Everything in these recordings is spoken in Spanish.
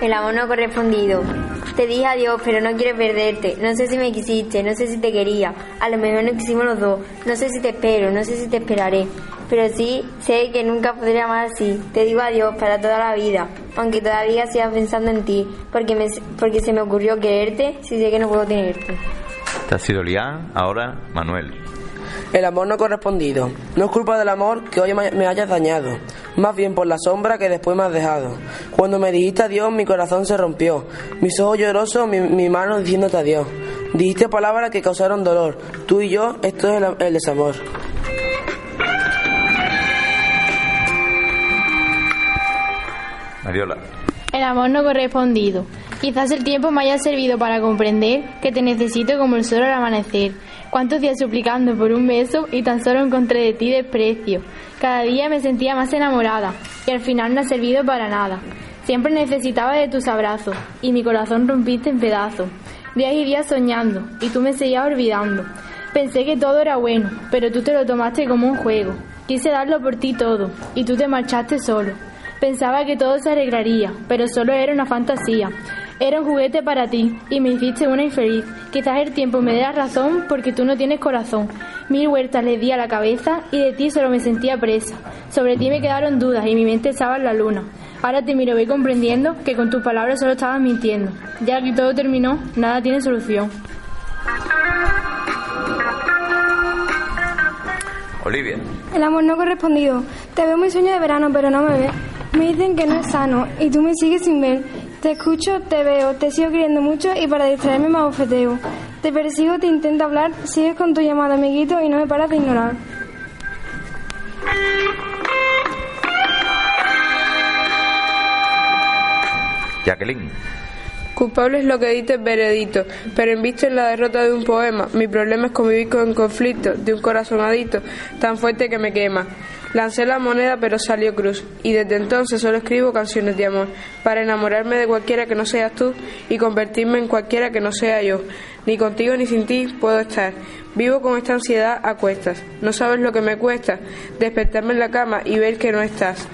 El amor no correspondido. Te dije adiós, pero no quiero perderte. No sé si me quisiste, no sé si te quería. A lo mejor no quisimos los dos. No sé si te espero, no sé si te esperaré. Pero sí, sé que nunca podré amar así. Te digo adiós para toda la vida. Aunque todavía siga pensando en ti. Porque, me, porque se me ocurrió quererte si sé que no puedo tenerte. Te has sido Lián, ahora Manuel. El amor no correspondido. No es culpa del amor que hoy me hayas dañado, más bien por la sombra que después me has dejado. Cuando me dijiste adiós, mi corazón se rompió, mis ojos llorosos, mi, mi mano diciéndote adiós. Dijiste palabras que causaron dolor. Tú y yo, esto es el, el desamor. Mariola. El amor no correspondido. Quizás el tiempo me haya servido para comprender que te necesito como el sol al amanecer. Cuántos días suplicando por un beso y tan solo encontré de ti desprecio. Cada día me sentía más enamorada y al final no ha servido para nada. Siempre necesitaba de tus abrazos y mi corazón rompiste en pedazos. Días y días soñando y tú me seguías olvidando. Pensé que todo era bueno, pero tú te lo tomaste como un juego. Quise darlo por ti todo y tú te marchaste solo. Pensaba que todo se arreglaría, pero solo era una fantasía. Era un juguete para ti y me hiciste una infeliz. Quizás el tiempo me dé la razón porque tú no tienes corazón. Mil vueltas le di a la cabeza y de ti solo me sentía presa. Sobre ti me quedaron dudas y mi mente estaba en la luna. Ahora te miro y voy comprendiendo que con tus palabras solo estabas mintiendo. Ya que todo terminó, nada tiene solución. Olivia. El amor no correspondido. Te veo muy sueño de verano, pero no me ves. Me dicen que no es sano y tú me sigues sin ver. Te escucho, te veo, te sigo queriendo mucho y para distraerme me abofeteo. Te persigo, te intento hablar, sigues con tu llamada amiguito y no me paras de ignorar. Jacqueline. Culpable es lo que dice el veredicto, pero en vista en la derrota de un poema, mi problema es convivir con conflicto de un corazonadito tan fuerte que me quema. Lancé la moneda pero salió cruz y desde entonces solo escribo canciones de amor para enamorarme de cualquiera que no seas tú y convertirme en cualquiera que no sea yo. Ni contigo ni sin ti puedo estar. Vivo con esta ansiedad a cuestas. No sabes lo que me cuesta despertarme en la cama y ver que no estás.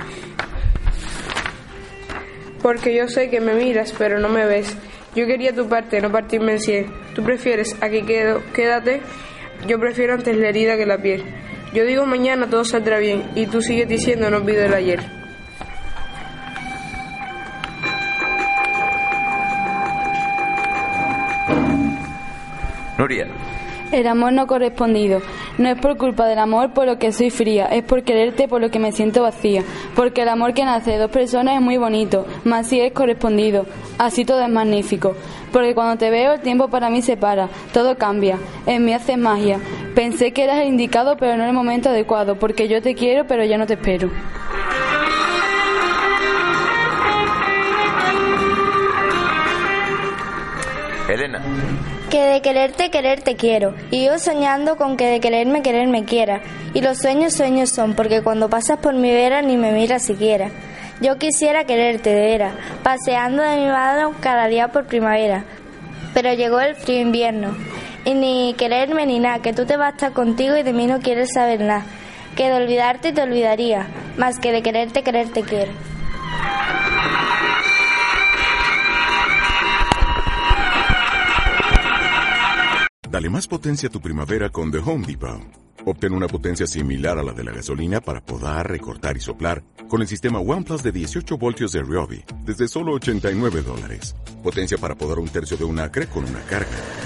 Porque yo sé que me miras pero no me ves. Yo quería tu parte, no partirme en cien. Tú prefieres aquí quedo, quédate. Yo prefiero antes la herida que la piel. Yo digo mañana todo saldrá bien y tú sigues diciendo no olvido el ayer. Nuria. El amor no correspondido. No es por culpa del amor por lo que soy fría, es por quererte por lo que me siento vacía. Porque el amor que nace de dos personas es muy bonito, más si es correspondido. Así todo es magnífico. Porque cuando te veo el tiempo para mí se para, todo cambia, en mí haces magia. Pensé que eras el indicado pero no el momento adecuado, porque yo te quiero pero ya no te espero. Elena. Que de quererte, quererte quiero. Y yo soñando con que de quererme, quererme quiera. Y los sueños, sueños son, porque cuando pasas por mi vera ni me miras siquiera. Yo quisiera quererte de vera, paseando de mi mano cada día por primavera. Pero llegó el frío invierno. Y ni quererme ni nada, que tú te estar contigo y de mí no quieres saber nada. Que de olvidarte te olvidaría, más que de quererte, quererte quiero. Dale más potencia a tu primavera con The Home Depot. Obtén una potencia similar a la de la gasolina para podar, recortar y soplar con el sistema OnePlus de 18 voltios de Ryobi desde solo 89 dólares. Potencia para podar un tercio de un acre con una carga.